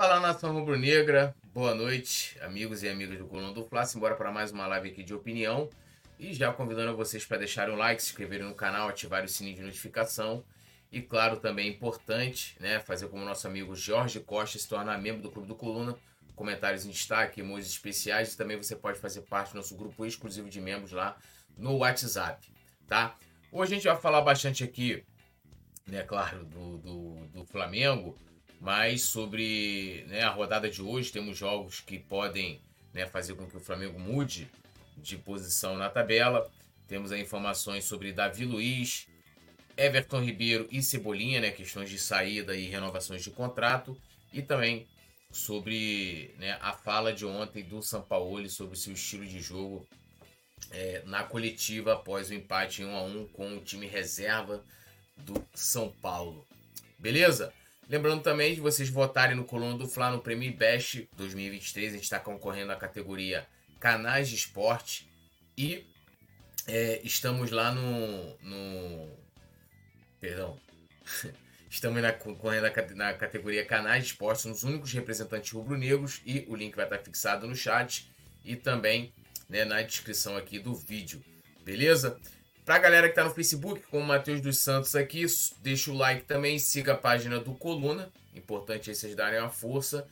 Fala nação rubro-negra, boa noite, amigos e amigas do Coluna do Fla. Simbora para mais uma live aqui de opinião. E já convidando vocês para deixarem um like, se inscreverem no canal, ativar o sininho de notificação. E claro, também é importante, né, fazer como nosso amigo Jorge Costa se tornar membro do Clube do Coluna. Comentários em destaque, emojis especiais. E também você pode fazer parte do nosso grupo exclusivo de membros lá no WhatsApp, tá? Hoje a gente vai falar bastante aqui, né, claro, do, do, do Flamengo mas sobre né, a rodada de hoje, temos jogos que podem né, fazer com que o Flamengo mude de posição na tabela. Temos aí informações sobre Davi Luiz, Everton Ribeiro e Cebolinha, né, questões de saída e renovações de contrato. E também sobre né, a fala de ontem do Sampaoli sobre seu estilo de jogo é, na coletiva após o empate em 1 a 1 com o time reserva do São Paulo. Beleza? Lembrando também de vocês votarem no Coluna do Fla no Prêmio Best 2023. A gente está concorrendo na categoria Canais de Esporte. E é, estamos lá no, no. Perdão. Estamos na, concorrendo na, categoria Canais de Esporte. Somos os únicos representantes rubro-negros. E o link vai estar fixado no chat e também né, na descrição aqui do vídeo. Beleza? Pra galera que tá no Facebook, como o Matheus dos Santos aqui, deixa o like também, siga a página do Coluna. Importante aí vocês darem uma força.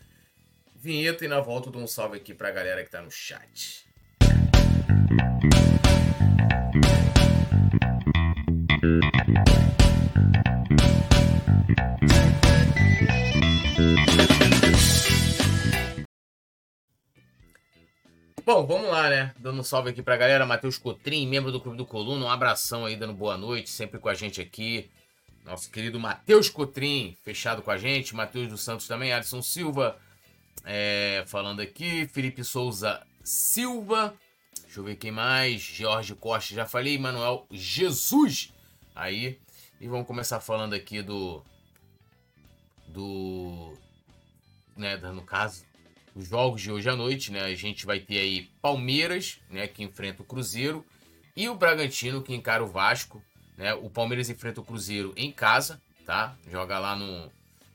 Vinheta e na volta eu dou um salve aqui pra galera que tá no chat. Bom, vamos lá, né? Dando um salve aqui pra galera. Matheus Cotrim, membro do Clube do Coluna. Um abração aí, dando boa noite, sempre com a gente aqui. Nosso querido Matheus Cotrim, fechado com a gente. Matheus dos Santos também. Alisson Silva, é, falando aqui. Felipe Souza Silva. Deixa eu ver quem mais. Jorge Costa, já falei. Manuel Jesus. Aí. E vamos começar falando aqui do. Do. Né, no caso, os jogos de hoje à noite, né? A gente vai ter aí Palmeiras, né, que enfrenta o Cruzeiro, e o Bragantino que encara o Vasco, né? O Palmeiras enfrenta o Cruzeiro em casa, tá? Joga lá no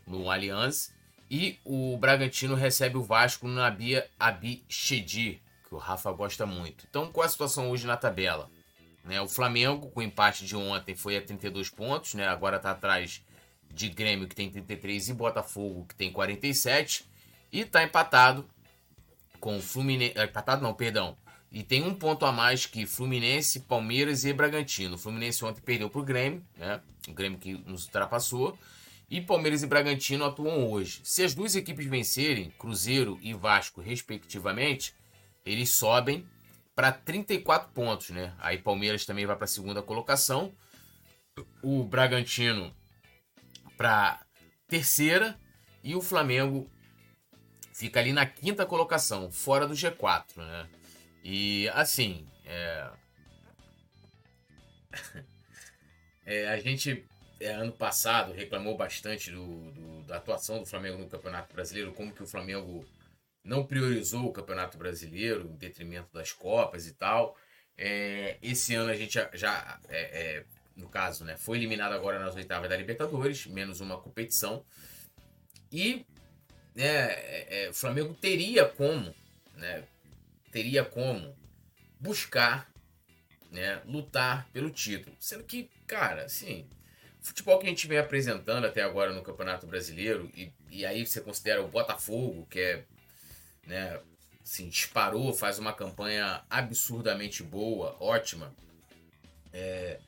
no Allianz e o Bragantino recebe o Vasco no Abia Abichedi, que o Rafa gosta muito. Então, qual a situação hoje na tabela? Né, o Flamengo, com o empate de ontem, foi a 32 pontos, né? Agora está atrás de Grêmio, que tem 33, e Botafogo, que tem 47. E tá empatado com Fluminense. É, empatado não, perdão. E tem um ponto a mais que Fluminense, Palmeiras e Bragantino. O Fluminense ontem perdeu pro Grêmio, né? O Grêmio que nos ultrapassou. E Palmeiras e Bragantino atuam hoje. Se as duas equipes vencerem, Cruzeiro e Vasco, respectivamente, eles sobem para 34 pontos, né? Aí Palmeiras também vai para a segunda colocação. O Bragantino para terceira e o Flamengo fica ali na quinta colocação, fora do G4, né? E assim, é... é a gente é, ano passado reclamou bastante do, do, da atuação do Flamengo no Campeonato Brasileiro, como que o Flamengo não priorizou o Campeonato Brasileiro em detrimento das Copas e tal. É, esse ano a gente já, já é, é, no caso, né, foi eliminado agora nas oitavas da Libertadores, menos uma competição. E né, é, é, o Flamengo teria como, né, teria como buscar, né, lutar pelo título. Sendo que, cara, assim, o futebol que a gente vem apresentando até agora no Campeonato Brasileiro, e, e aí você considera o Botafogo, que é, né, assim, disparou, faz uma campanha absurdamente boa, ótima, é,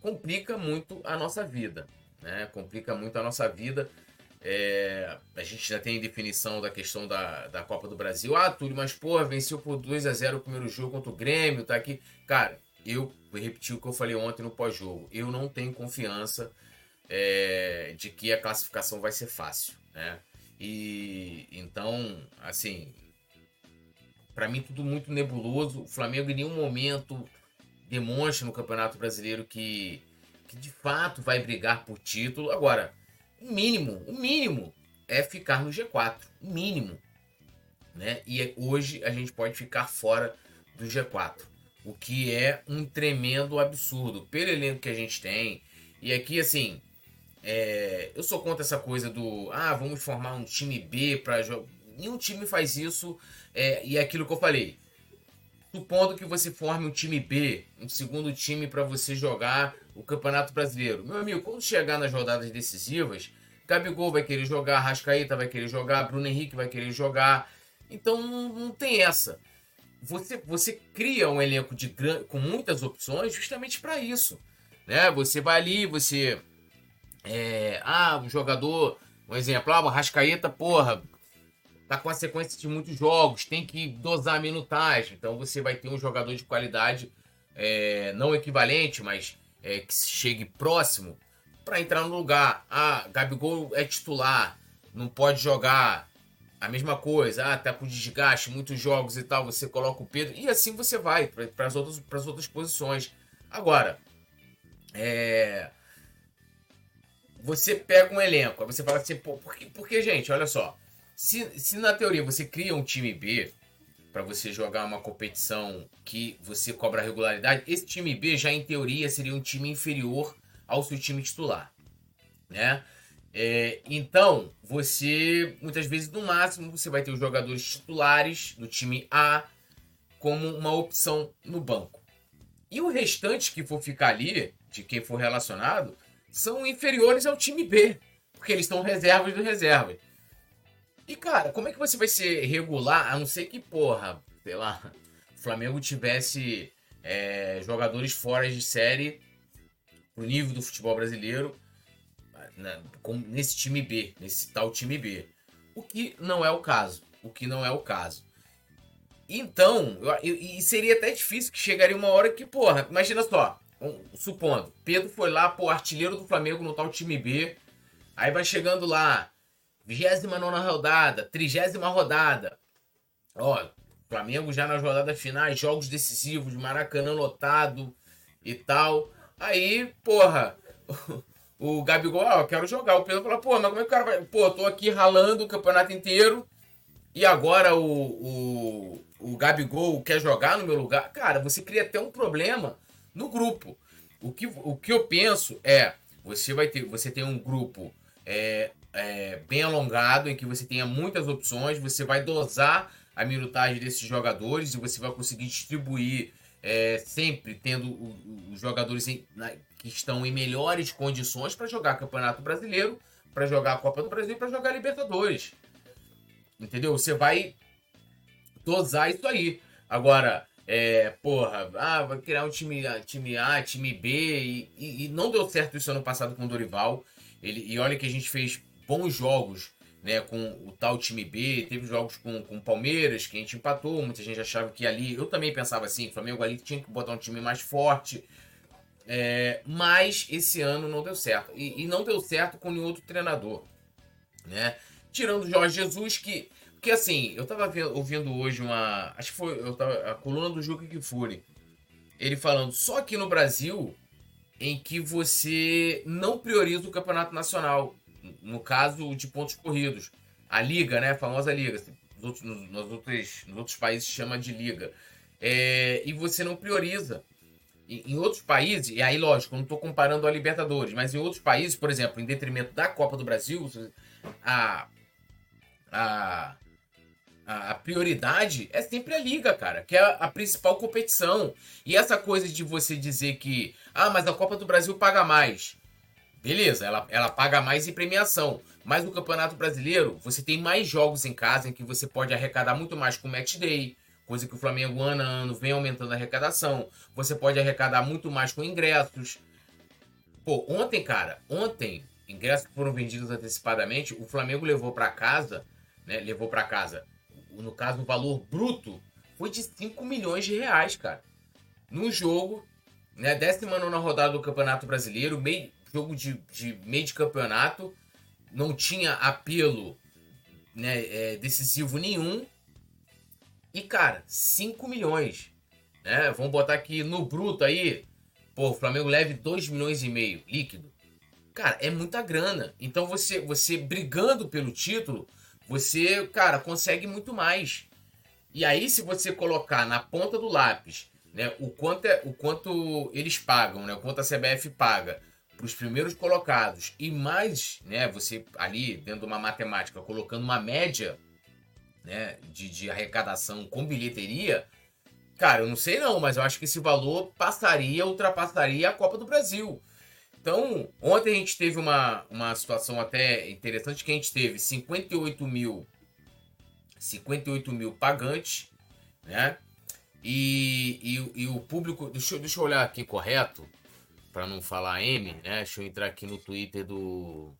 complica muito a nossa vida, né, complica muito a nossa vida, é, a gente já tem definição da questão da, da Copa do Brasil. Ah, Túlio, mas porra, venceu por 2 a 0 o primeiro jogo contra o Grêmio, tá aqui. Cara, eu vou repetir o que eu falei ontem no pós-jogo. Eu não tenho confiança é, de que a classificação vai ser fácil, né? E então, assim, para mim tudo muito nebuloso. O Flamengo em nenhum momento demonstra no Campeonato Brasileiro que, que de fato vai brigar por título. Agora, o mínimo, o mínimo é ficar no G4. O mínimo. Né? E hoje a gente pode ficar fora do G4. O que é um tremendo absurdo. Pelo elenco que a gente tem. E aqui, assim, é, eu sou contra essa coisa do ah, vamos formar um time B para jogar. Nenhum time faz isso. É, e é aquilo que eu falei. Supondo que você forme um time B, um segundo time para você jogar o Campeonato Brasileiro. Meu amigo, quando chegar nas rodadas decisivas, Gabigol vai querer jogar, Rascaeta vai querer jogar, Bruno Henrique vai querer jogar. Então não, não tem essa. Você, você cria um elenco de com muitas opções justamente para isso. Né? Você vai ali, você é, ah, um jogador, um exemplo, ah, o Rascaeta, porra, tá com a sequência de muitos jogos, tem que dosar a minutagem. Então você vai ter um jogador de qualidade é, não equivalente, mas é, que chegue próximo para entrar no lugar. Ah, Gabigol é titular, não pode jogar. A mesma coisa, ah, tá com desgaste, muitos jogos e tal, você coloca o Pedro e assim você vai para as outras, outras posições. Agora, é, você pega um elenco, aí você fala assim, pô, porque, porque gente, olha só, se, se na teoria você cria um time B para você jogar uma competição que você cobra regularidade, esse time B já em teoria seria um time inferior ao seu time titular, né? É, então, você, muitas vezes, no máximo, você vai ter os jogadores titulares do time A como uma opção no banco. E o restante que for ficar ali, de quem for relacionado, são inferiores ao time B, porque eles estão reservas do reserva. E, cara, como é que você vai ser regular, a não ser que, porra, sei lá, o Flamengo tivesse é, jogadores fora de série pro nível do futebol brasileiro né, nesse time B, nesse tal time B. O que não é o caso. O que não é o caso. Então, e seria até difícil que chegaria uma hora que, porra, imagina só, supondo, Pedro foi lá, pô, artilheiro do Flamengo no tal time B. Aí vai chegando lá, 29 rodada, 30 rodada. Ó, Flamengo já nas rodadas finais, jogos decisivos, Maracanã lotado e tal. Aí, porra, o Gabigol, ó, quero jogar. O Pedro fala, pô, mas como é que o cara vai. Pô, tô aqui ralando o campeonato inteiro e agora o, o, o Gabigol quer jogar no meu lugar. Cara, você cria até um problema no grupo. O que, o que eu penso é, você vai ter, você tem um grupo é, é, bem alongado, em que você tenha muitas opções, você vai dosar a minutagem desses jogadores e você vai conseguir distribuir é, sempre tendo os jogadores em, na, que estão em melhores condições para jogar Campeonato Brasileiro, para jogar a Copa do Brasil para jogar Libertadores. Entendeu? Você vai dosar isso aí. Agora, é, porra, ah, vai criar um time, time A, time B, e, e, e, não deu certo isso ano passado com o Dorival. Ele, e olha que a gente fez bons jogos né, com o tal time B, teve jogos com o Palmeiras, que a gente empatou, muita gente achava que ali, eu também pensava assim, o Flamengo ali tinha que botar um time mais forte, é, mas esse ano não deu certo. E, e não deu certo com nenhum outro treinador, né? Tirando o Jorge Jesus, que porque assim, eu tava vendo, ouvindo hoje uma. Acho que foi eu tava, a coluna do Juca Kifuri. Ele falando, só aqui no Brasil, em que você não prioriza o campeonato nacional. No caso de pontos corridos. A liga, né? A famosa liga. Nos outros, nos, outros, nos outros países chama de liga. É, e você não prioriza. Em, outros países, e aí, lógico, não estou comparando a Libertadores, mas em outros países, por exemplo, em detrimento da Copa do Brasil, a, a, a, prioridade é sempre a liga, cara, que é a, principal competição. E essa coisa de você dizer que, ah, mas a Copa do Brasil paga mais. Beleza, ela, ela paga mais em premiação. Mas no Campeonato Brasileiro, você tem mais jogos em casa em que você pode arrecadar muito mais com match day, coisa que o Flamengo ano a ano vem aumentando a arrecadação. Você pode arrecadar muito mais com ingressos. Pô, ontem, cara, ontem, ingressos foram vendidos antecipadamente, o Flamengo levou para casa, né? Levou para casa no caso, o valor bruto foi de 5 milhões de reais, cara. No jogo, né? 19 rodada do Campeonato Brasileiro, meio, jogo de, de meio de campeonato, não tinha apelo né, é, decisivo nenhum. E, cara, 5 milhões. Né? Vamos botar aqui no bruto aí. Pô, o Flamengo leve 2 milhões e meio líquido. Cara, é muita grana. Então você, você brigando pelo título, você, cara, consegue muito mais. E aí, se você colocar na ponta do lápis, né, o quanto, é, o quanto eles pagam, né, o quanto a CBF paga para os primeiros colocados e mais, né, você ali dentro de uma matemática colocando uma média, né, de, de arrecadação com bilheteria, cara, eu não sei não, mas eu acho que esse valor passaria, ultrapassaria a Copa do Brasil. Então, ontem a gente teve uma, uma situação até interessante que a gente teve 58 mil 58 mil pagantes, né? E, e, e o público. Deixa, deixa eu olhar aqui correto, para não falar M, né? Deixa eu entrar aqui no Twitter do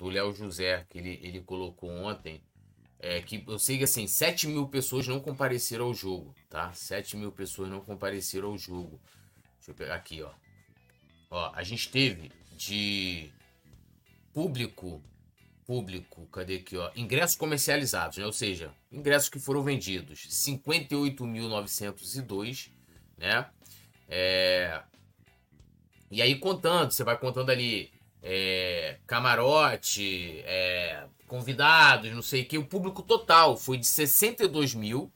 do Léo José, que ele, ele colocou ontem. É, que eu sei que assim, 7 mil pessoas não compareceram ao jogo, tá? 7 mil pessoas não compareceram ao jogo. Deixa eu pegar aqui, ó. Ó, a gente teve de público, público, cadê aqui, ó? Ingressos comercializados, né? Ou seja, ingressos que foram vendidos, 58.902, né? É... E aí contando, você vai contando ali é, camarote, é, convidados, não sei o que, o público total foi de 62 mil,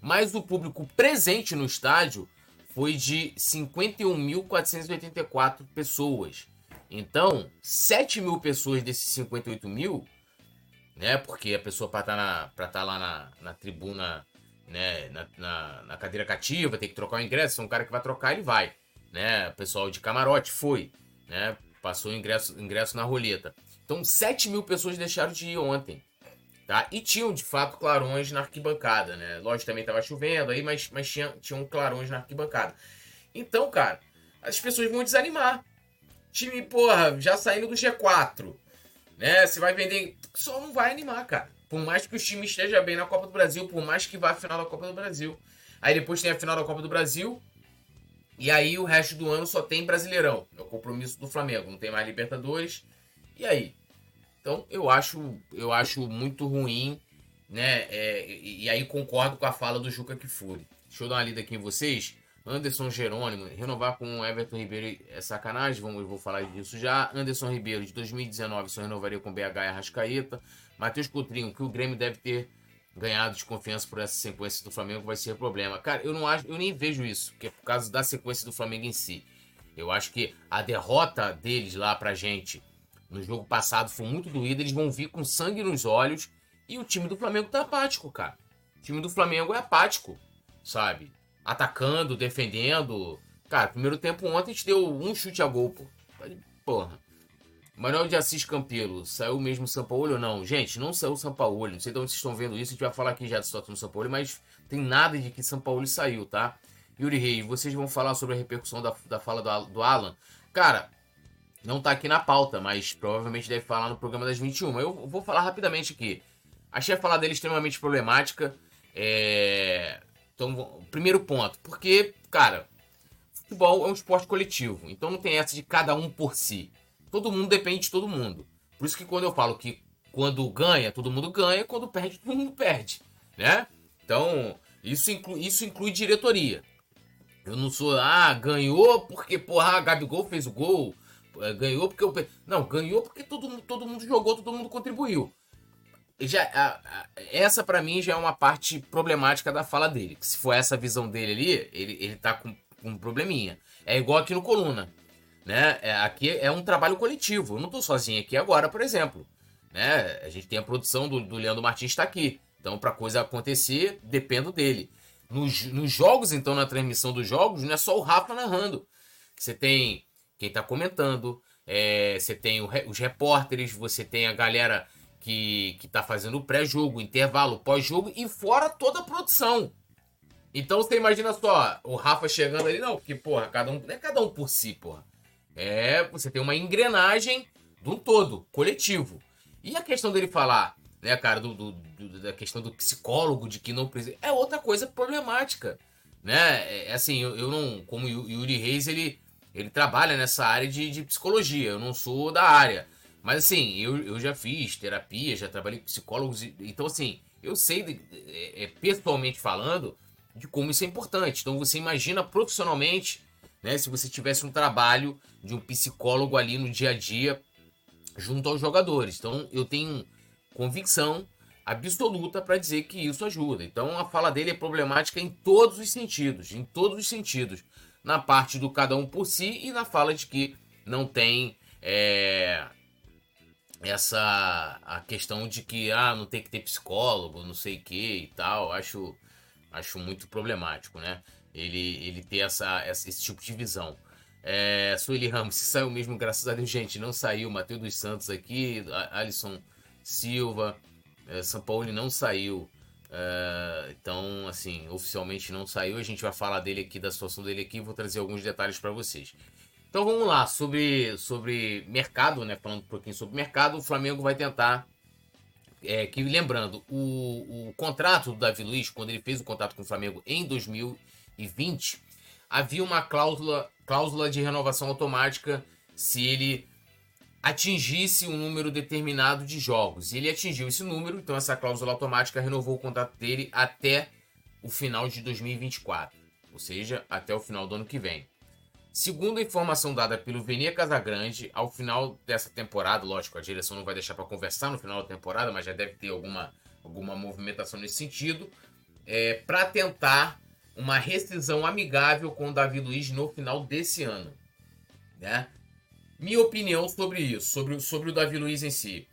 mas o público presente no estádio foi de 51.484 pessoas. Então, 7 mil pessoas desses 58 mil, né? Porque a pessoa para estar tá, tá lá na, na tribuna, né? Na, na, na, cadeira cativa, tem que trocar o ingresso. É um cara que vai trocar, ele vai. Né? Pessoal de camarote foi, né? Passou ingresso, ingresso na roleta. Então, 7 mil pessoas deixaram de ir ontem. Tá? E tinham, de fato, clarões na arquibancada, né? Lógico, também estava chovendo aí, mas, mas tinha, tinham clarões na arquibancada. Então, cara, as pessoas vão desanimar. Time, porra, já saindo do G4, né? Você vai vender... Só não vai animar, cara. Por mais que o time esteja bem na Copa do Brasil, por mais que vá à final da Copa do Brasil. Aí depois tem a final da Copa do Brasil, e aí o resto do ano só tem Brasileirão. É o compromisso do Flamengo. Não tem mais Libertadores. E aí? Então eu acho, eu acho muito ruim, né? É, e, aí concordo com a fala do Juca Kifuri. Deixa eu dar uma lida aqui em vocês. Anderson Jerônimo, renovar com Everton Ribeiro é sacanagem, vamos, vou falar disso já. Anderson Ribeiro, de 2019, só renovaria com BH e Arrascaeta. Matheus Coutrinho, que o Grêmio deve ter ganhado de confiança por essa sequência do Flamengo vai ser problema. Cara, eu não acho, eu nem vejo isso, que é por causa da sequência do Flamengo em si. Eu acho que a derrota deles lá pra gente no jogo passado foi muito doído, eles vão vir com sangue nos olhos e o time do Flamengo tá apático, cara. O time do Flamengo é apático, sabe? Atacando, defendendo. Cara, primeiro tempo ontem a gente deu um chute a gol, pô. Porra. Manuel de Assis Campelo, saiu mesmo São Paulo ou não? Gente, não saiu São Paulo. Não sei de onde vocês estão vendo isso. A gente vai falar aqui já de situação do São Paulo, mas tem nada de que São Paulo saiu, tá? Yuri Reis, vocês vão falar sobre a repercussão da, da fala do, do Alan. Cara, não tá aqui na pauta, mas provavelmente deve falar no programa das 21. Eu vou falar rapidamente aqui. Achei a fala dele extremamente problemática. É... Então, primeiro ponto, porque, cara, futebol é um esporte coletivo. Então não tem essa de cada um por si. Todo mundo depende de todo mundo. Por isso que quando eu falo que quando ganha, todo mundo ganha, quando perde, todo mundo perde, né? Então, isso inclui, isso inclui diretoria. Eu não sou, ah, ganhou porque, porra, a Gabigol fez o gol, é, ganhou porque eu. Não, ganhou porque todo, todo mundo jogou, todo mundo contribuiu. Já, a, a, essa para mim já é uma parte problemática da fala dele. Se for essa visão dele ali, ele, ele tá com, com um probleminha. É igual aqui no Coluna. Né? É, aqui é um trabalho coletivo. Eu não tô sozinho aqui agora, por exemplo. Né? A gente tem a produção do, do Leandro Martins está aqui. Então, para coisa acontecer, dependo dele. Nos, nos jogos, então, na transmissão dos jogos, não é só o Rafa narrando. Você tem quem está comentando, é, você tem o, os repórteres, você tem a galera que, que tá fazendo o pré-jogo, intervalo, pós-jogo e fora toda a produção. Então você imagina só, o Rafa chegando ali, não, porque, porra, cada um, não é cada um por si, porra. É, você tem uma engrenagem de um todo, coletivo. E a questão dele falar, né, cara, do, do, do da questão do psicólogo, de que não precisa. É outra coisa problemática. Né? É, é assim, eu, eu não. Como o Yuri Reis, ele ele trabalha nessa área de, de psicologia, eu não sou da área. Mas assim, eu, eu já fiz terapia, já trabalhei com psicólogos, então assim, eu sei, de, é, é, pessoalmente falando, de como isso é importante. Então você imagina profissionalmente, né, se você tivesse um trabalho de um psicólogo ali no dia a dia junto aos jogadores. Então eu tenho convicção absoluta para dizer que isso ajuda. Então a fala dele é problemática em todos os sentidos, em todos os sentidos na parte do cada um por si e na fala de que não tem é, essa a questão de que ah, não tem que ter psicólogo, não sei o que e tal, acho acho muito problemático, né? Ele ele ter essa, essa esse tipo de visão. É, Sueli Ramos, saiu mesmo, graças a Deus, gente, não saiu. Matheus dos Santos aqui, Alisson Silva, é, São Paulo não saiu. É, então, assim, oficialmente não saiu. A gente vai falar dele aqui, da situação dele aqui, vou trazer alguns detalhes para vocês. Então vamos lá, sobre, sobre mercado, né? Falando um pouquinho sobre mercado, o Flamengo vai tentar. É, que lembrando, o, o contrato do Davi Luiz, quando ele fez o contrato com o Flamengo em 2020, havia uma cláusula, cláusula de renovação automática se ele atingisse um número determinado de jogos. E ele atingiu esse número, então essa cláusula automática renovou o contrato dele até o final de 2024, ou seja, até o final do ano que vem. Segundo a informação dada pelo Venia Casagrande, ao final dessa temporada, lógico, a direção não vai deixar para conversar no final da temporada, mas já deve ter alguma, alguma movimentação nesse sentido, é, para tentar uma rescisão amigável com o Davi Luiz no final desse ano. Né? Minha opinião sobre isso, sobre, sobre o Davi Luiz em si.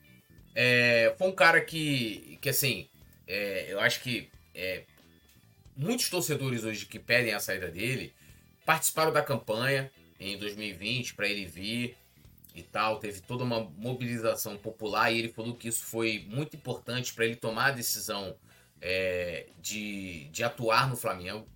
É, foi um cara que, que assim, é, eu acho que é, muitos torcedores hoje que pedem a saída dele participaram da campanha em 2020 para ele vir e tal. Teve toda uma mobilização popular e ele falou que isso foi muito importante para ele tomar a decisão é, de, de atuar no Flamengo.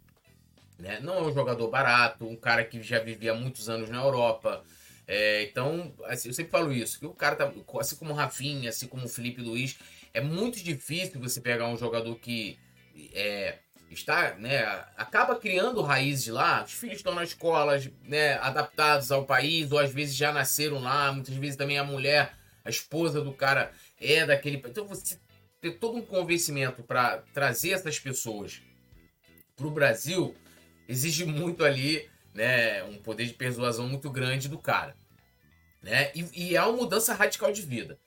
Né? Não é um jogador barato, um cara que já vivia muitos anos na Europa. É, então, assim, eu sempre falo isso, que o cara tá, assim como o Rafinha, assim como o Felipe Luiz, é muito difícil você pegar um jogador que é, está, né, acaba criando raízes lá, os filhos estão na escola, né, adaptados ao país, ou às vezes já nasceram lá, muitas vezes também a mulher, a esposa do cara é daquele. Então você ter todo um convencimento para trazer essas pessoas para o Brasil exige muito ali, né, um poder de persuasão muito grande do cara, né, e, e é uma mudança radical de vida.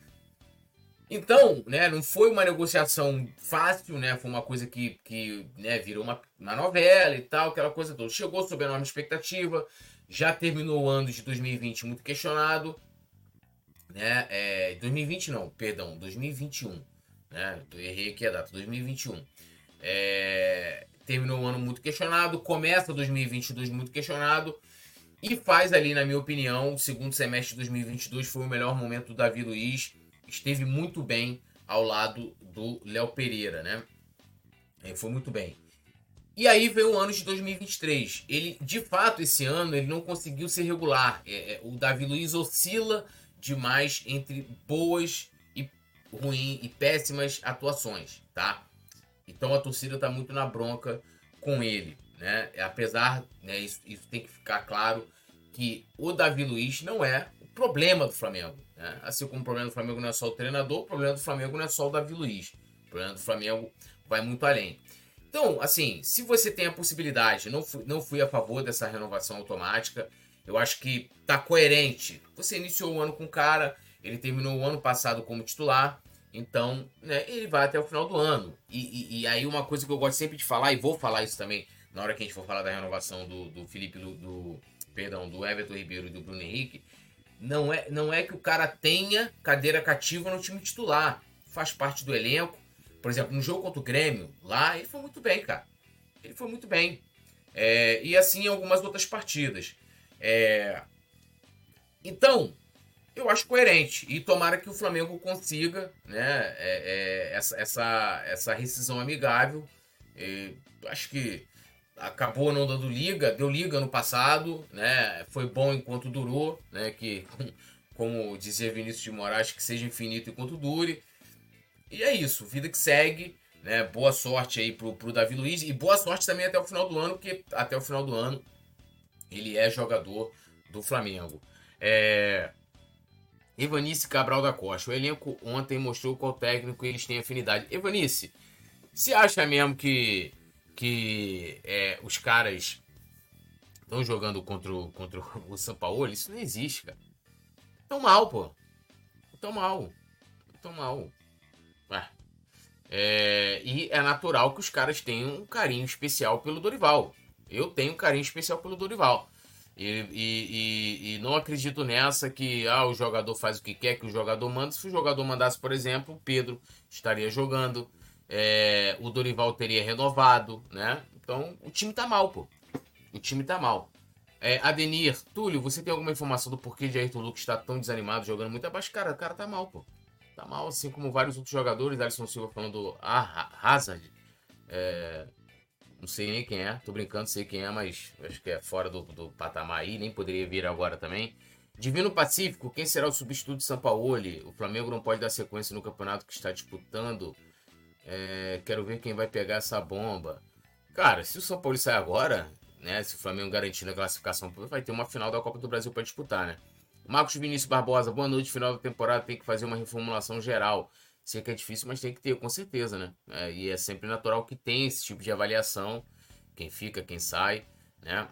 Então, né, não foi uma negociação fácil, né? Foi uma coisa que, que né, virou uma, uma novela e tal, aquela coisa toda. Chegou sob enorme expectativa, já terminou o ano de 2020 muito questionado, né? É, 2020 não, perdão, 2021, né? Errei aqui a data, 2021. É, terminou o ano muito questionado, começa 2022 muito questionado e faz ali, na minha opinião, o segundo semestre de 2022 foi o melhor momento do Davi Luiz esteve muito bem ao lado do Léo Pereira, né? Ele foi muito bem. E aí veio o ano de 2023. Ele, de fato, esse ano ele não conseguiu ser regular. É, é, o Davi Luiz oscila demais entre boas ruins e péssimas atuações, tá? Então a torcida tá muito na bronca com ele, né? Apesar, né, isso, isso tem que ficar claro que o Davi Luiz não é o problema do Flamengo. Né? Assim como o problema do Flamengo não é só o treinador, o problema do Flamengo não é só o Davi Luiz. O problema do Flamengo vai muito além. Então, assim, se você tem a possibilidade, não fui, não fui a favor dessa renovação automática, eu acho que tá coerente. Você iniciou o ano com o cara, ele terminou o ano passado como titular, então né, ele vai até o final do ano. E, e, e, aí uma coisa que eu gosto sempre de falar, e vou falar isso também na hora que a gente for falar da renovação do, do Felipe, do, do, perdão, do Everton Ribeiro e do Bruno Henrique, não é, não é que o cara tenha cadeira cativa no time titular. Faz parte do elenco. Por exemplo, no jogo contra o Grêmio, lá, ele foi muito bem, cara. Ele foi muito bem. É, e assim em algumas outras partidas. É, então, eu acho coerente. E tomara que o Flamengo consiga né, é, é essa, essa, essa rescisão amigável. acho que acabou não dando liga, deu liga no passado, né? Foi bom enquanto durou, né? Que, como dizia Vinícius de Moraes, que seja infinito enquanto dure. E é isso, vida que segue, né? Boa sorte aí pro, pro Davi Luiz e boa sorte também até o final do ano, porque até o final do ano ele é jogador do Flamengo. É... Evanice Cabral da Costa. O elenco ontem mostrou qual técnico eles têm afinidade. Evanice, você acha mesmo que que é, os caras estão jogando contra o, contra o São Paulo, isso não existe, cara. Tão mal, pô. Tão mal. Tão mal. É, e é natural que os caras tenham um carinho especial pelo Dorival. Eu tenho um carinho especial pelo Dorival. E, e, e, e, não acredito nessa que ah, o jogador faz o que quer, que o jogador manda. Se o jogador mandasse, por exemplo, o Pedro estaria jogando, é, o Dorival teria renovado, né? Então o time tá mal, pô. O time tá mal. É, Adenir, Túlio, você tem alguma informação do porquê de Ayrton Lucas está tão desanimado, jogando muito abaixo? Cara, o cara tá mal, pô. Tá mal, assim como vários outros jogadores. Alisson Silva falando ah, Hazard. É, não sei nem quem é, tô brincando, sei quem é, mas acho que é fora do, do patamar aí, nem poderia vir agora também. Divino Pacífico, quem será o substituto de Sampaoli? O Flamengo não pode dar sequência no campeonato que está disputando. É, quero ver quem vai pegar essa bomba. Cara, se o São Paulo sair agora, né? Se o Flamengo garantir a classificação, vai ter uma final da Copa do Brasil para disputar, né? Marcos Vinícius Barbosa, boa noite. Final da temporada tem que fazer uma reformulação geral. Sei que é difícil, mas tem que ter, com certeza, né? É, e é sempre natural que tenha esse tipo de avaliação. Quem fica, quem sai, né?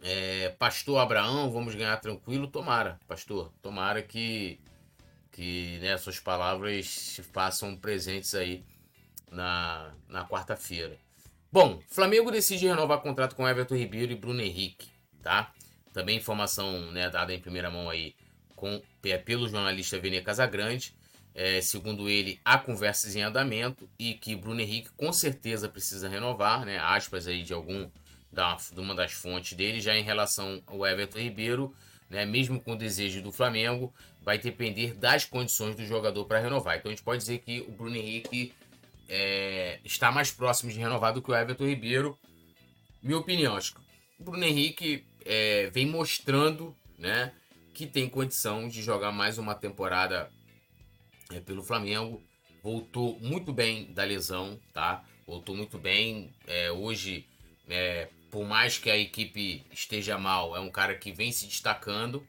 É, pastor Abraão, vamos ganhar tranquilo? Tomara, pastor. Tomara que, que né, suas palavras se façam presentes aí na, na quarta-feira. Bom, Flamengo decide renovar contrato com Everton Ribeiro e Bruno Henrique, tá? Também informação né, dada em primeira mão aí com, pelo jornalista Vene Casagrande. É, segundo ele, há conversas em andamento e que Bruno Henrique com certeza precisa renovar, né? Aspas aí de algum da, de uma das fontes dele, já em relação ao Everton Ribeiro, né? Mesmo com o desejo do Flamengo, vai depender das condições do jogador para renovar. Então a gente pode dizer que o Bruno Henrique é, está mais próximo de renovar do que o Everton Ribeiro. Minha opinião, acho que o Bruno Henrique é, vem mostrando, né? Que tem condição de jogar mais uma temporada é, pelo Flamengo. Voltou muito bem da lesão, tá? Voltou muito bem. É, hoje, é, por mais que a equipe esteja mal, é um cara que vem se destacando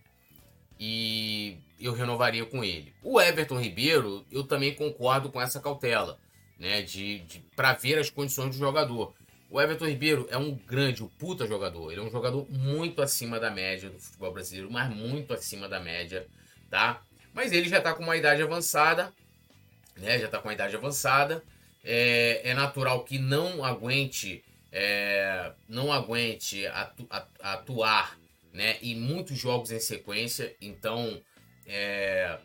e eu renovaria com ele. O Everton Ribeiro, eu também concordo com essa cautela, né? De, de para ver as condições do jogador. O Everton Ribeiro é um grande, um puta jogador. Ele é um jogador muito acima da média do futebol brasileiro, mas muito acima da média, tá? Mas ele já está com uma idade avançada, né? Já está com uma idade avançada. É, é natural que não aguente, é, não aguente atu, atuar, né? Em muitos jogos em sequência. Então, é,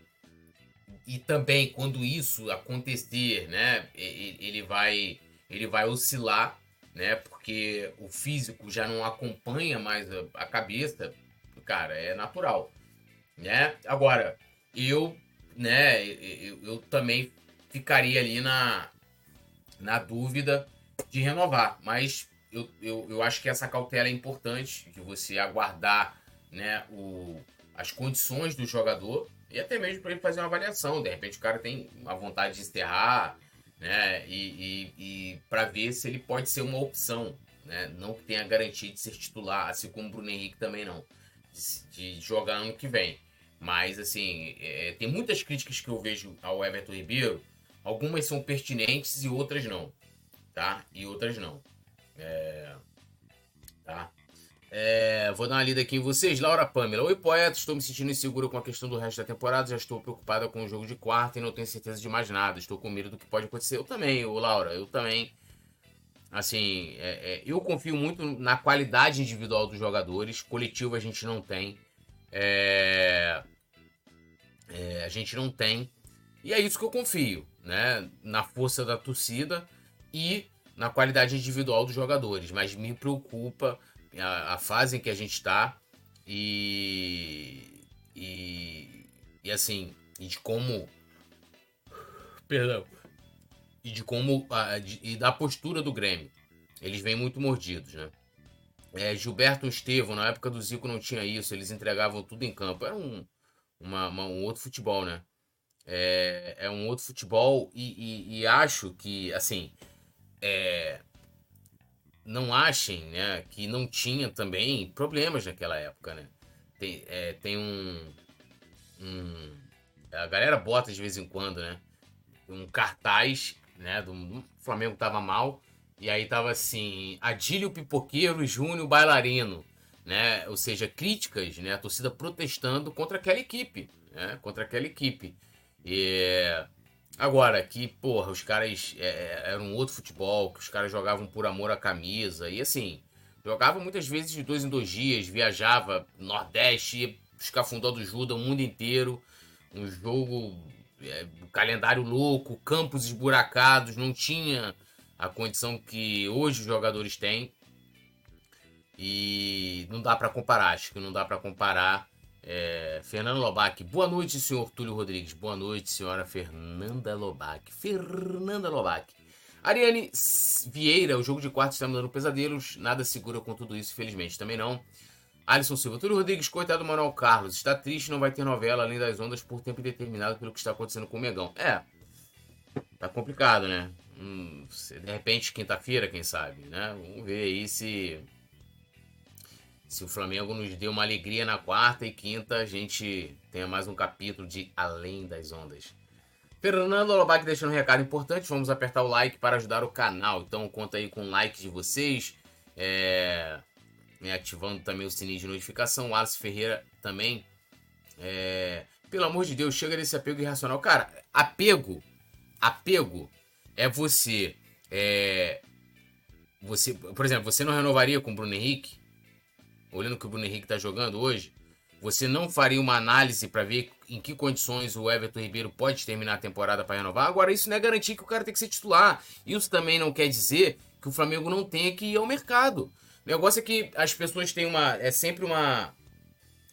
e também quando isso acontecer, né? Ele vai, ele vai oscilar, né? Porque o físico já não acompanha mais a cabeça, cara, é natural, né? Agora eu, né, eu, eu também ficaria ali na, na dúvida de renovar. Mas eu, eu, eu acho que essa cautela é importante, de você aguardar né, o, as condições do jogador e até mesmo para ele fazer uma avaliação. De repente o cara tem uma vontade de enterrar, né? E, e, e para ver se ele pode ser uma opção, né? Não que tenha garantia de ser titular, assim como o Bruno Henrique também não, de, de jogar ano que vem. Mas, assim, é, tem muitas críticas que eu vejo ao Everton Ribeiro. Algumas são pertinentes e outras não. Tá? E outras não. É... Tá? É... Vou dar uma lida aqui em vocês. Laura Pamela. Oi, poeta. Estou me sentindo inseguro com a questão do resto da temporada. Já estou preocupada com o jogo de quarta e não tenho certeza de mais nada. Estou com medo do que pode acontecer. Eu também, ô, Laura. Eu também. Assim, é, é, eu confio muito na qualidade individual dos jogadores. Coletivo a gente não tem. É é, a gente não tem. E é isso que eu confio, né? Na força da torcida e na qualidade individual dos jogadores. Mas me preocupa a, a fase em que a gente está e, e, e assim, e de como. Perdão. E de como. A, de, e da postura do Grêmio. Eles vêm muito mordidos, né? É, Gilberto Estevão, na época do Zico não tinha isso, eles entregavam tudo em campo. Era um, uma, uma, um outro futebol, né? É, é um outro futebol e, e, e acho que, assim, é, não achem né, que não tinha também problemas naquela época, né? Tem, é, tem um, um, A galera bota de vez em quando, né? Um cartaz, né? Do Flamengo tava mal. E aí tava assim: Adílio Pipoqueiro, Júnior Bailarino né? Ou seja, críticas, né? A torcida protestando contra aquela equipe, né? Contra aquela equipe. E agora que, porra, os caras é, é, era um outro futebol, que os caras jogavam por amor à camisa e assim, Jogava muitas vezes de dois em dois dias, viajava Nordeste, escafundó do Juda o mundo inteiro. Um jogo, é, calendário louco, campos esburacados, não tinha a condição que hoje os jogadores têm. E não dá para comparar, acho que não dá para comparar. É, Fernando Lobac, boa noite, senhor Túlio Rodrigues. Boa noite, senhora Fernanda Lobac. Fernanda Lobac. Ariane Vieira, o jogo de quarto está me dando pesadelos. Nada segura com tudo isso, infelizmente. Também não. Alisson Silva, Túlio Rodrigues, coitado do Manuel Carlos. Está triste, não vai ter novela além das ondas por tempo indeterminado pelo que está acontecendo com o Megão. É. Tá complicado, né? Hum, de repente, quinta-feira, quem sabe, né? Vamos ver aí se se o Flamengo nos deu uma alegria na quarta e quinta, a gente tenha mais um capítulo de Além das Ondas. Fernando Lobac deixando um recado importante, vamos apertar o like para ajudar o canal. Então conta aí com o like de vocês, é, ativando também o sininho de notificação. O Alice Ferreira também. É, pelo amor de Deus, chega desse apego irracional. Cara, apego, apego é você, é, você, por exemplo, você não renovaria com o Bruno Henrique? Olhando o que o Bruno Henrique está jogando hoje, você não faria uma análise para ver em que condições o Everton Ribeiro pode terminar a temporada para renovar? Agora, isso não é garantir que o cara tem que ser titular. Isso também não quer dizer que o Flamengo não tenha que ir ao mercado. O negócio é que as pessoas têm uma. É sempre uma.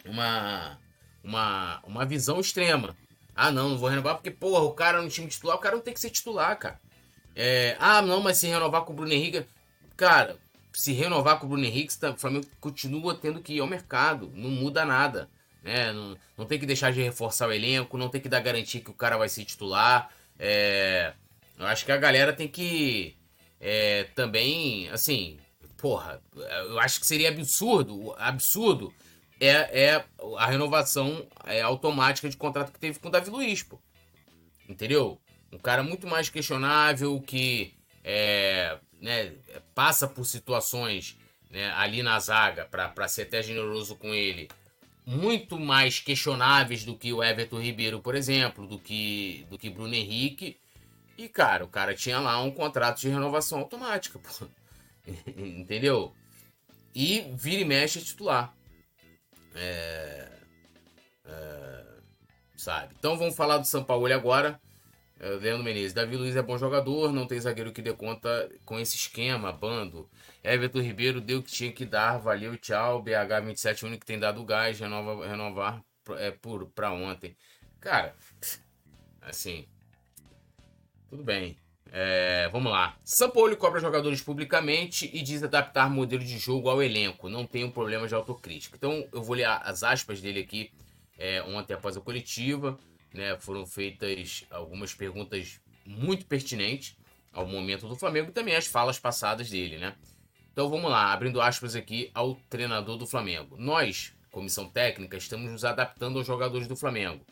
Uma. Uma, uma visão extrema. Ah, não, não vou renovar porque, porra, o cara no time titular, o cara não tem que ser titular, cara. É, ah, não, mas se renovar com o Bruno Henrique. Cara, se renovar com o Bruno Henrique, tá, o Flamengo continua tendo que ir ao mercado. Não muda nada. Né? Não, não tem que deixar de reforçar o elenco, não tem que dar garantia que o cara vai ser titular. É, eu acho que a galera tem que é, também, assim, porra, eu acho que seria absurdo, absurdo é, é a renovação é, automática de contrato que teve com o Davi Luiz, pô. Entendeu? Um cara muito mais questionável que é, né, passa por situações né, ali na zaga, para ser até generoso com ele, muito mais questionáveis do que o Everton Ribeiro, por exemplo, do que, do que Bruno Henrique. E, cara, o cara tinha lá um contrato de renovação automática, pô. entendeu? E vira e mexe é titular. É, é, sabe? Então vamos falar do São Paulo agora. É, Leandro Menezes. Davi Luiz é bom jogador, não tem zagueiro que dê conta com esse esquema, bando. Everton Ribeiro deu o que tinha que dar, valeu, tchau. BH 27, o único que tem dado gás, renova, renovar é, por, pra ontem. Cara, assim. Tudo bem. É, vamos lá. Sampaoli cobra jogadores publicamente e diz adaptar modelo de jogo ao elenco. Não tem um problema de autocrítica. Então eu vou ler as aspas dele aqui é, ontem após a coletiva né, foram feitas algumas perguntas muito pertinentes ao momento do Flamengo e também as falas passadas dele, né? Então vamos lá, abrindo aspas aqui ao treinador do Flamengo. Nós, comissão técnica, estamos nos adaptando aos jogadores do Flamengo.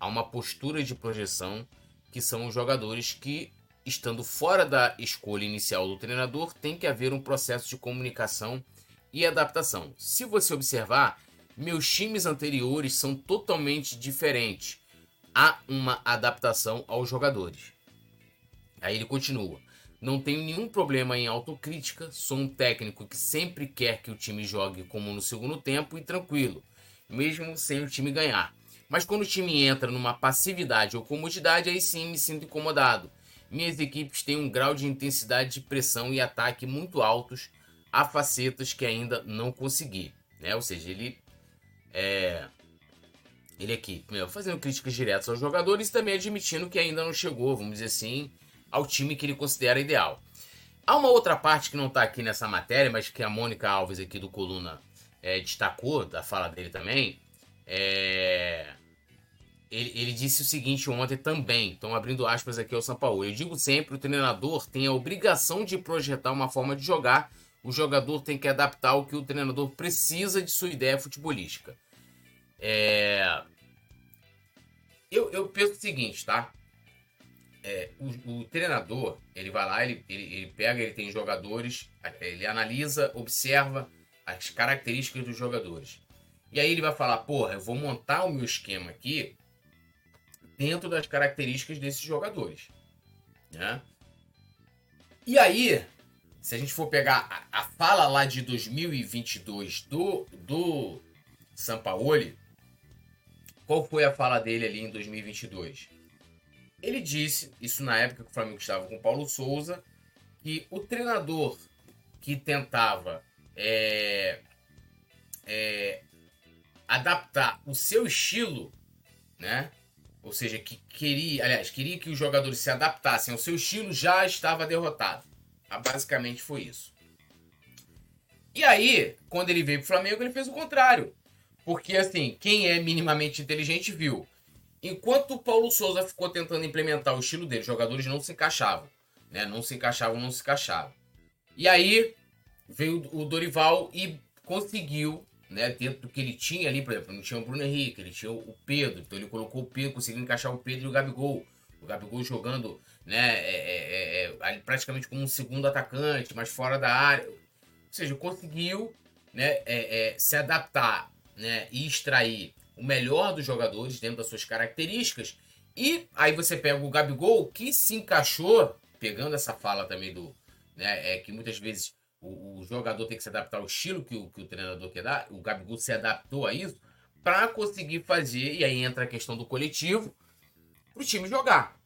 Há uma postura de projeção que são os jogadores que, estando fora da escolha inicial do treinador, tem que haver um processo de comunicação e adaptação. Se você observar, meus times anteriores são totalmente diferentes há uma adaptação aos jogadores. Aí ele continua. Não tenho nenhum problema em autocrítica, sou um técnico que sempre quer que o time jogue como no segundo tempo e tranquilo, mesmo sem o time ganhar. Mas quando o time entra numa passividade ou comodidade, aí sim me sinto incomodado. Minhas equipes têm um grau de intensidade de pressão e ataque muito altos, a facetas que ainda não consegui. Né? Ou seja, ele é, ele aqui, meu, fazendo críticas diretas aos jogadores e também admitindo que ainda não chegou, vamos dizer assim, ao time que ele considera ideal. Há uma outra parte que não está aqui nessa matéria, mas que a Mônica Alves aqui do Coluna é, destacou, da fala dele também. É... Ele, ele, disse o seguinte ontem também, então abrindo aspas aqui ao São Paulo. Eu digo sempre, o treinador tem a obrigação de projetar uma forma de jogar, o jogador tem que adaptar o que o treinador precisa de sua ideia futebolística. É... Eu, penso o seguinte, tá? É, o, o, treinador, ele vai lá, ele, ele, ele pega, ele tem jogadores, ele analisa, observa as características dos jogadores. E aí ele vai falar, porra, eu vou montar o meu esquema aqui dentro das características desses jogadores. Né? E aí, se a gente for pegar a, a fala lá de 2022 do, do Sampaoli, qual foi a fala dele ali em 2022? Ele disse, isso na época que o Flamengo estava com o Paulo Souza, que o treinador que tentava é, é, adaptar o seu estilo, né? Ou seja, que queria, aliás, queria que os jogadores se adaptassem ao seu estilo, já estava derrotado. Ah, basicamente foi isso. E aí, quando ele veio pro Flamengo, ele fez o contrário. Porque, assim, quem é minimamente inteligente viu. Enquanto o Paulo Souza ficou tentando implementar o estilo dele, os jogadores não se encaixavam. Né? Não se encaixavam, não se encaixavam. E aí, veio o Dorival e conseguiu, né, dentro do que ele tinha ali, por exemplo, não tinha o Bruno Henrique, ele tinha o Pedro, então ele colocou o Pedro, conseguiu encaixar o Pedro e o Gabigol. O Gabigol jogando né, é, é, é, praticamente como um segundo atacante, mas fora da área. Ou seja, conseguiu né, é, é, se adaptar né, e extrair o melhor dos jogadores dentro das suas características. E aí você pega o Gabigol, que se encaixou, pegando essa fala também do. Né, é que muitas vezes o, o jogador tem que se adaptar ao estilo que o, que o treinador quer dar. O Gabigol se adaptou a isso para conseguir fazer, e aí entra a questão do coletivo, para o time jogar.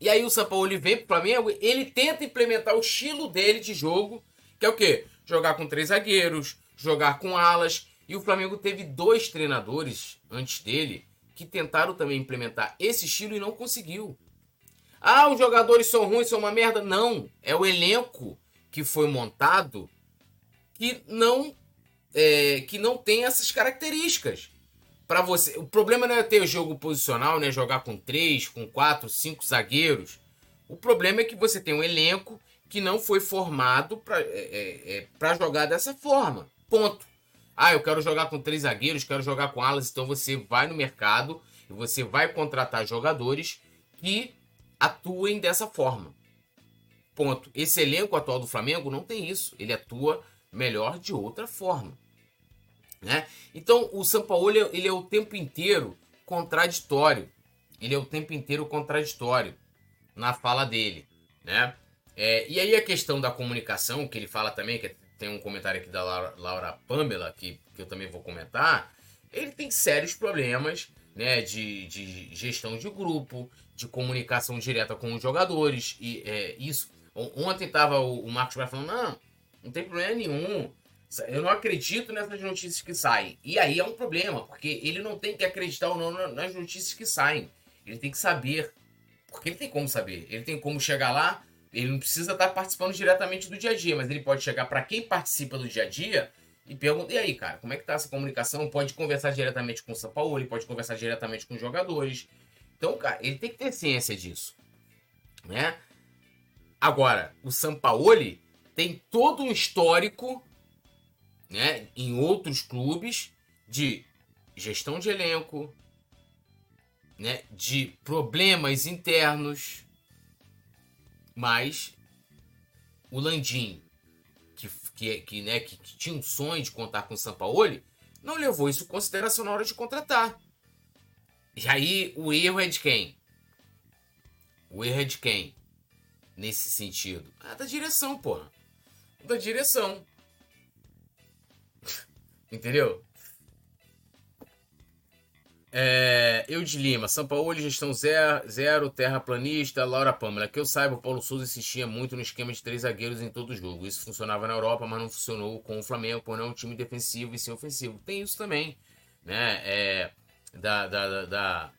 E aí o Sampaoli vem pro Flamengo, ele tenta implementar o estilo dele de jogo, que é o quê? Jogar com três zagueiros, jogar com alas. E o Flamengo teve dois treinadores antes dele que tentaram também implementar esse estilo e não conseguiu. Ah, os jogadores são ruins, são uma merda. Não, é o elenco que foi montado que não é, que não tem essas características para você. O problema não é ter o jogo posicional, né? Jogar com três, com quatro, cinco zagueiros. O problema é que você tem um elenco que não foi formado para é, é, é jogar dessa forma. Ponto. Ah, eu quero jogar com três zagueiros, quero jogar com alas. Então você vai no mercado e você vai contratar jogadores que atuem dessa forma. Ponto. Esse elenco atual do Flamengo não tem isso. Ele atua melhor de outra forma. Né? Então o Sampaoli ele é o tempo inteiro contraditório. Ele é o tempo inteiro contraditório na fala dele. Né? É, e aí a questão da comunicação, que ele fala também, que tem um comentário aqui da Laura, Laura Pamela, que, que eu também vou comentar, ele tem sérios problemas né, de, de gestão de grupo, de comunicação direta com os jogadores. E é, isso. Ontem estava o, o Marcos Braz falando, não, não tem problema nenhum. Eu não acredito nessas notícias que saem. E aí é um problema, porque ele não tem que acreditar ou não nas notícias que saem. Ele tem que saber. Porque ele tem como saber. Ele tem como chegar lá. Ele não precisa estar participando diretamente do dia a dia, mas ele pode chegar para quem participa do dia a dia e perguntar: e aí, cara, como é que tá essa comunicação? Pode conversar diretamente com o São Paulo, ele pode conversar diretamente com os jogadores. Então, cara, ele tem que ter ciência disso. Né? Agora, o Sampaoli tem todo um histórico né, em outros clubes de gestão de elenco, né, de problemas internos, mas o Landim, que, que, que, né, que, que tinha um sonho de contar com o Sampaoli, não levou isso em consideração na hora de contratar. E aí o erro é de quem? O erro é de quem? Nesse sentido? Ah, da direção, porra. Da direção. Entendeu? É, eu de Lima, São Paulo, gestão zero, zero, terraplanista, Laura Pâmela. Que eu saiba, o Paulo Souza insistia muito no esquema de três zagueiros em todo jogo. Isso funcionava na Europa, mas não funcionou com o Flamengo, por não é um time defensivo e sim ofensivo. Tem isso também, né? É, da, da, da, da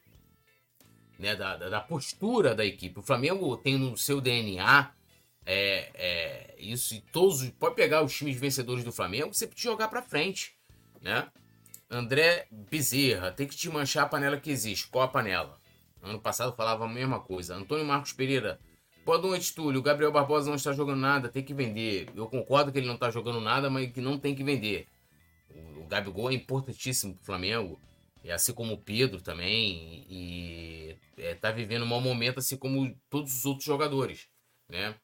né, da, da, postura da equipe. O Flamengo tem no seu DNA é, é, isso e todos. Pode pegar os times vencedores do Flamengo, você precisa jogar para frente né? André Bezerra, tem que te manchar a panela que existe. Qual a panela? Ano passado falava a mesma coisa. Antônio Marcos Pereira, boa noite, Túlio. O Gabriel Barbosa não está jogando nada, tem que vender. Eu concordo que ele não está jogando nada, mas que não tem que vender. O Gabigol é importantíssimo para o Flamengo, assim como o Pedro também, e está é, vivendo um mau momento, assim como todos os outros jogadores, né?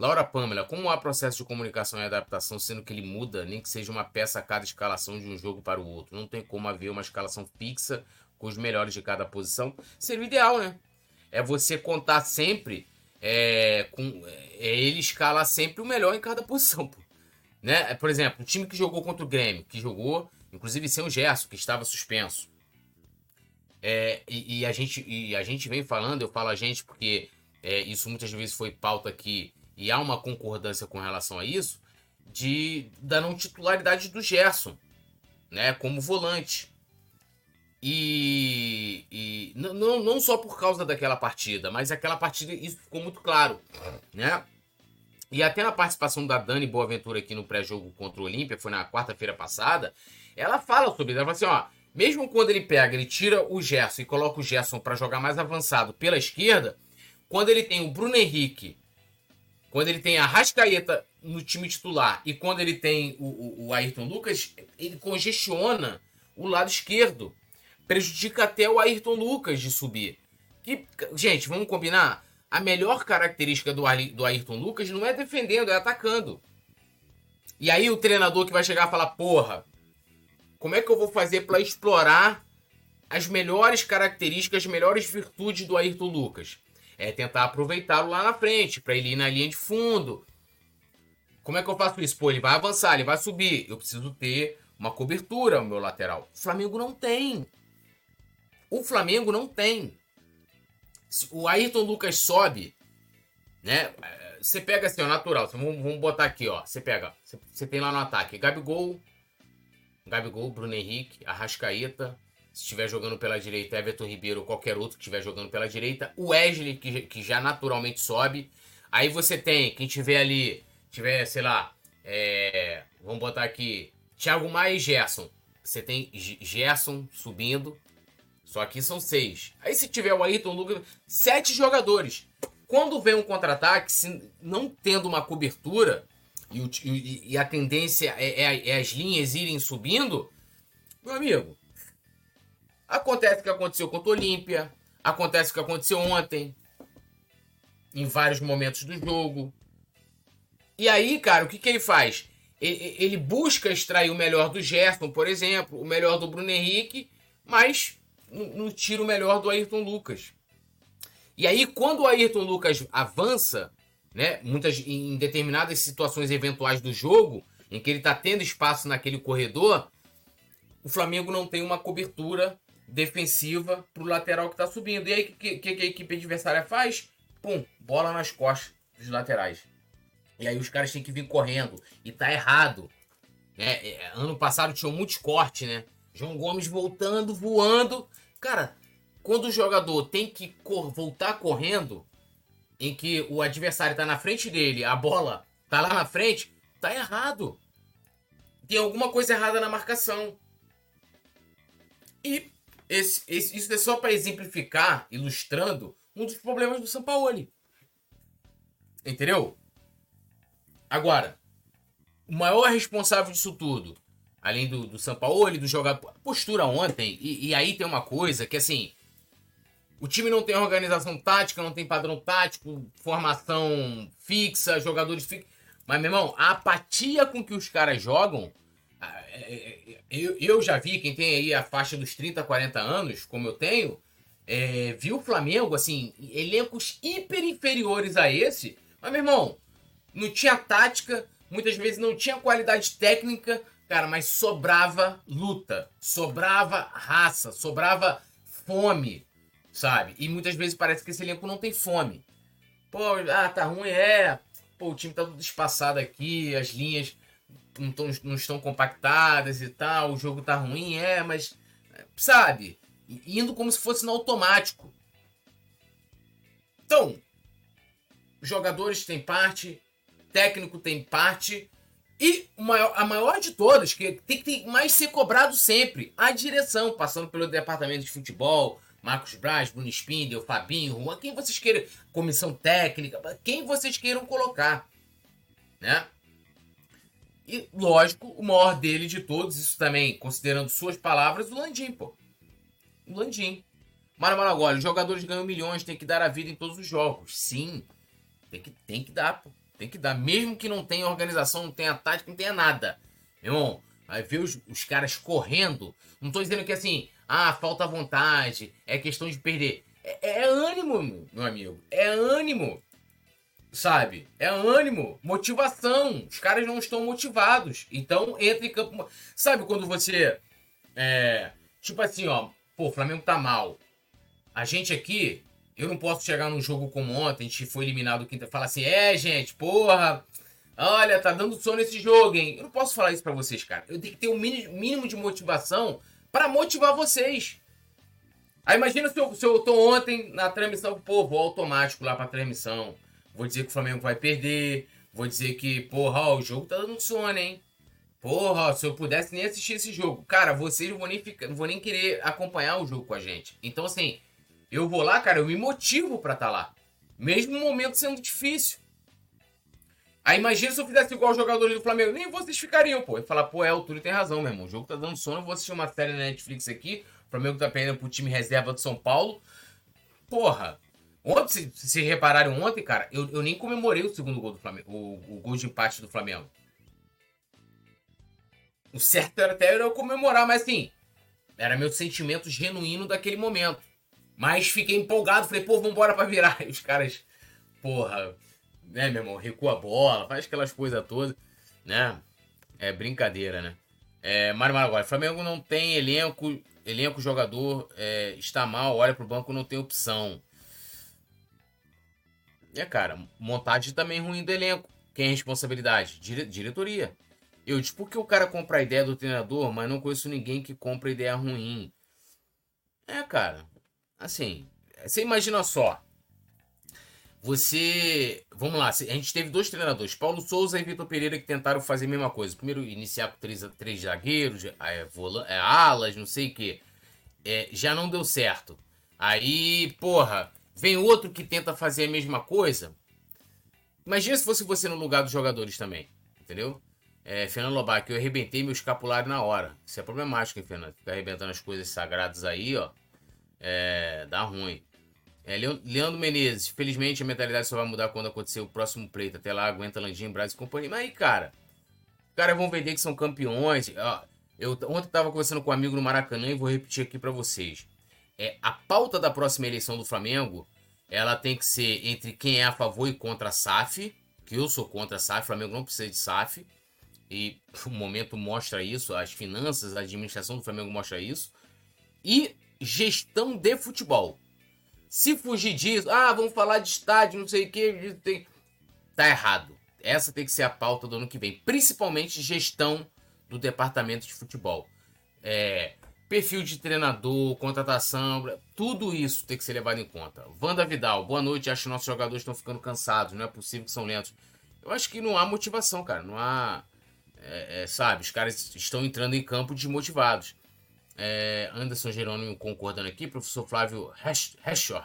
Laura Pamela, como há processo de comunicação e adaptação, sendo que ele muda, nem que seja uma peça a cada escalação de um jogo para o outro? Não tem como haver uma escalação fixa com os melhores de cada posição. Seria o ideal, né? É você contar sempre é, com. É, é ele escala sempre o melhor em cada posição. Pô. Né? Por exemplo, o time que jogou contra o Grêmio, que jogou, inclusive sem o Gerson, que estava suspenso. É, e, e, a gente, e a gente vem falando, eu falo a gente porque é, isso muitas vezes foi pauta aqui e há uma concordância com relação a isso, de da não titularidade do Gerson, né, como volante. E, e não, não só por causa daquela partida, mas aquela partida isso ficou muito claro, né? E até na participação da Dani Boaventura aqui no pré-jogo contra o Olímpia, foi na quarta-feira passada, ela fala sobre isso. Ela fala assim, ó, mesmo quando ele pega, ele tira o Gerson e coloca o Gerson para jogar mais avançado pela esquerda, quando ele tem o Bruno Henrique, quando ele tem a Rascaeta no time titular e quando ele tem o, o, o Ayrton Lucas, ele congestiona o lado esquerdo. Prejudica até o Ayrton Lucas de subir. Que, gente, vamos combinar? A melhor característica do, do Ayrton Lucas não é defendendo, é atacando. E aí o treinador que vai chegar e falar: porra, como é que eu vou fazer para explorar as melhores características, as melhores virtudes do Ayrton Lucas? É tentar aproveitá-lo lá na frente, para ele ir na linha de fundo. Como é que eu faço isso? Pô, ele vai avançar, ele vai subir. Eu preciso ter uma cobertura no meu lateral. O Flamengo não tem. O Flamengo não tem. O Ayrton Lucas sobe, né? Você pega assim, ó, natural. Vamos, botar aqui, ó. Você pega, você tem lá no ataque Gabigol, Gabigol, Bruno Henrique, Arrascaeta, se estiver jogando pela direita, Everton Ribeiro ou qualquer outro que estiver jogando pela direita. O Wesley, que, que já naturalmente sobe. Aí você tem, quem tiver ali, tiver, sei lá, é, vamos botar aqui, Thiago Maia e Gerson. Você tem Gerson subindo, só que são seis. Aí se tiver o Ayrton Lucas, sete jogadores. Quando vem um contra-ataque, não tendo uma cobertura, e, e, e a tendência é, é, é as linhas irem subindo, meu amigo, Acontece o que aconteceu contra o Olímpia, acontece o que aconteceu ontem, em vários momentos do jogo. E aí, cara, o que, que ele faz? Ele, busca extrair o melhor do Gerson, por exemplo, o melhor do Bruno Henrique, mas não tira o melhor do Ayrton Lucas. E aí, quando o Ayrton Lucas avança, né, muitas, em determinadas situações eventuais do jogo, em que ele está tendo espaço naquele corredor, o Flamengo não tem uma cobertura defensiva pro lateral que tá subindo. E aí, o que, que, a equipe adversária faz? Pum, bola nas costas dos laterais. E aí os caras têm que vir correndo. E tá errado. É, é, ano passado tinha muitos cortes, né? João Gomes voltando, voando. Cara, quando o jogador tem que cor voltar correndo, em que o adversário tá na frente dele, a bola tá lá na frente, tá errado. Tem alguma coisa errada na marcação. E esse, esse, isso é só para exemplificar, ilustrando, um dos problemas do Sampaoli. Entendeu? Agora, o maior responsável disso tudo, além do, do Sampaoli, do jogador. Postura ontem, e, e aí tem uma coisa que assim. O time não tem organização tática, não tem padrão tático, formação fixa, jogadores fixos. Mas, meu irmão, a apatia com que os caras jogam é, é, eu, eu já vi, quem tem aí a faixa dos 30, 40 anos, como eu tenho, é, viu o Flamengo, assim, elencos hiper inferiores a esse. Mas, meu irmão, não tinha tática, muitas vezes não tinha qualidade técnica, cara, mas sobrava luta, sobrava raça, sobrava fome, sabe? E muitas vezes parece que esse elenco não tem fome. Pô, ah, tá ruim, é. Pô, o time tá tudo espaçado aqui, as linhas não, não estão compactadas e tal, o jogo tá ruim, é, mas. Sabe? Indo como se fosse no automático. Então, jogadores têm parte, técnico tem parte, e maior, a maior de todas, que tem que mais ser cobrado sempre, a direção, passando pelo departamento de futebol, Marcos Braz, Bruno Spindel, Fabinho, Juan, quem vocês queiram, comissão técnica, quem vocês queiram colocar, né? E, lógico, o maior dele de todos, isso também, considerando suas palavras, o Landim, pô. O Landim. Mário Maragoli, os jogadores ganham milhões, tem que dar a vida em todos os jogos. Sim, tem que, tem que dar, pô. Tem que dar. Mesmo que não tenha organização, não tenha tática, não tenha nada. Meu irmão, vai ver os, os caras correndo. Não tô dizendo que assim, ah, falta vontade, é questão de perder. É, é ânimo, meu amigo. É ânimo. Sabe? É ânimo, motivação. Os caras não estão motivados. Então entra em campo. Sabe quando você. É, tipo assim, ó. Pô, o Flamengo tá mal. A gente aqui. Eu não posso chegar num jogo como ontem, a gente foi eliminado quinta. Fala assim, é, gente, porra. Olha, tá dando sono esse jogo, hein? Eu não posso falar isso para vocês, cara. Eu tenho que ter o um mínimo de motivação para motivar vocês. Aí imagina se eu, se eu tô ontem na transmissão, pô, vou automático lá pra transmissão. Vou dizer que o Flamengo vai perder. Vou dizer que, porra, ó, o jogo tá dando sono, hein? Porra, se eu pudesse nem assistir esse jogo. Cara, vocês não vão nem, ficar, não vão nem querer acompanhar o jogo com a gente. Então, assim, eu vou lá, cara, eu me motivo pra estar tá lá. Mesmo no momento sendo difícil. Aí imagina se eu fizesse igual os jogadores do Flamengo. Nem vocês ficariam, pô. E falar, pô, é, o Túlio tem razão, meu irmão. O jogo tá dando sono, eu vou assistir uma série na Netflix aqui. O Flamengo tá perdendo pro time reserva do São Paulo. Porra. Ontem, se, repararam ontem, cara, eu, eu nem comemorei o segundo gol do Flamengo. O, o gol de empate do Flamengo. O certo era até eu comemorar, mas assim, era meu sentimento genuíno daquele momento. Mas fiquei empolgado, falei, pô, vambora pra virar. E os caras, porra, né, meu irmão, recua a bola, faz aquelas coisas todas, né? É brincadeira, né? É, Mário Maragoli, Flamengo não tem elenco, elenco jogador é, está mal, olha pro banco, não tem opção. É, cara, montagem também ruim do elenco. Quem é responsabilidade? Dire diretoria. Eu disse, por que o cara compra a ideia do treinador, mas não conheço ninguém que compra ideia ruim? É, cara, assim, você imagina só. Você. Vamos lá, a gente teve dois treinadores, Paulo Souza e Vitor Pereira, que tentaram fazer a mesma coisa. Primeiro, iniciar com três, três zagueiros, é, é, alas, não sei o quê. É, já não deu certo. Aí, porra, vem outro que tenta fazer a mesma coisa. Imagina se fosse você no lugar dos jogadores também, entendeu? É, Fernando Lobac, eu arrebentei meu escapulário na hora. Isso é problemático, hein, Fernando? Ficar arrebentando as coisas sagradas aí, ó. É, dá ruim. É, Leandro Menezes, felizmente a mentalidade só vai mudar quando acontecer o próximo pleito. Até lá, aguenta Landim, Braz e companhia. Mas aí, cara, os caras vão vender que são campeões. Ó, eu ontem tava conversando com um amigo no Maracanã e vou repetir aqui para vocês. É, a pauta da próxima eleição do Flamengo, ela tem que ser entre quem é a favor e contra a SAF, que eu sou contra a SAF, o Flamengo não precisa de SAF. E o momento mostra isso, as finanças, a administração do Flamengo mostra isso. E gestão de futebol. Se fugir disso, ah, vamos falar de estádio, não sei o que, tem... tá errado. Essa tem que ser a pauta do ano que vem, principalmente gestão do departamento de futebol. É, perfil de treinador, contratação, tudo isso tem que ser levado em conta. Wanda Vidal, boa noite. Acho que nossos jogadores estão ficando cansados, não é possível que são lentos. Eu acho que não há motivação, cara. Não há. É, é, sabe, os caras estão entrando em campo desmotivados. É, Anderson Jerônimo concordando aqui. Professor Flávio Heschor.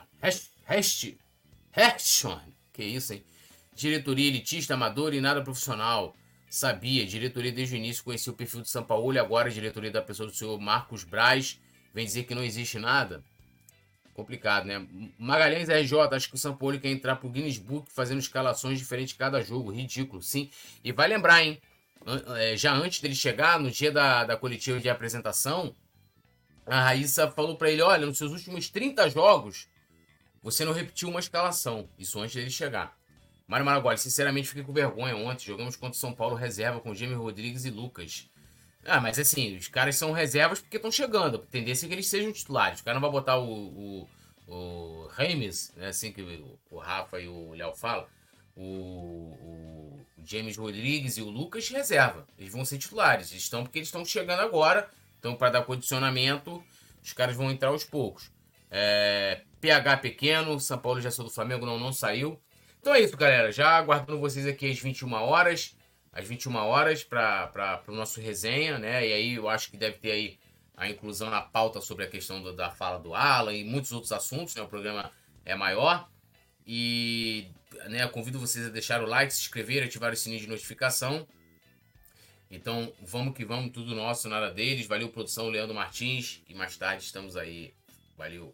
Heschor. Que isso, hein? Diretoria elitista, amadora e nada profissional. Sabia. Diretoria desde o início conhecia o perfil do São Paulo e agora a diretoria da pessoa do senhor Marcos Braz vem dizer que não existe nada. Complicado, né? Magalhães RJ, acho que o São Paulo quer entrar pro Guinness Book fazendo escalações diferentes cada jogo. Ridículo, sim. E vai lembrar, hein? É, já antes dele chegar, no dia da, da coletiva de apresentação, a Raíssa falou para ele: olha, nos seus últimos 30 jogos, você não repetiu uma escalação. Isso antes dele chegar. Mário Maragoli, sinceramente fiquei com vergonha ontem. Jogamos contra o São Paulo reserva com Jamie Rodrigues e Lucas. Ah, mas assim, os caras são reservas porque estão chegando. A tendência é que eles sejam titulares. O cara não vai botar o, o, o Remes, né, assim que o, o Rafa e o Léo falam, o, o, James Rodrigues e o Lucas reserva. Eles vão ser titulares. Estão porque eles estão chegando agora. Então, para dar condicionamento, os caras vão entrar aos poucos. É, PH pequeno, São Paulo já saiu do Flamengo, não, não saiu. Então é isso, galera. Já aguardando vocês aqui às 21 horas. Às 21 horas para o nosso resenha, né? E aí eu acho que deve ter aí a inclusão na pauta sobre a questão do, da fala do Alan e muitos outros assuntos, né? O programa é maior. E né, convido vocês a deixar o like, se inscrever, ativar o sininho de notificação. Então, vamos que vamos, tudo nosso, nada deles. Valeu, produção, Leandro Martins. E mais tarde estamos aí. Valeu.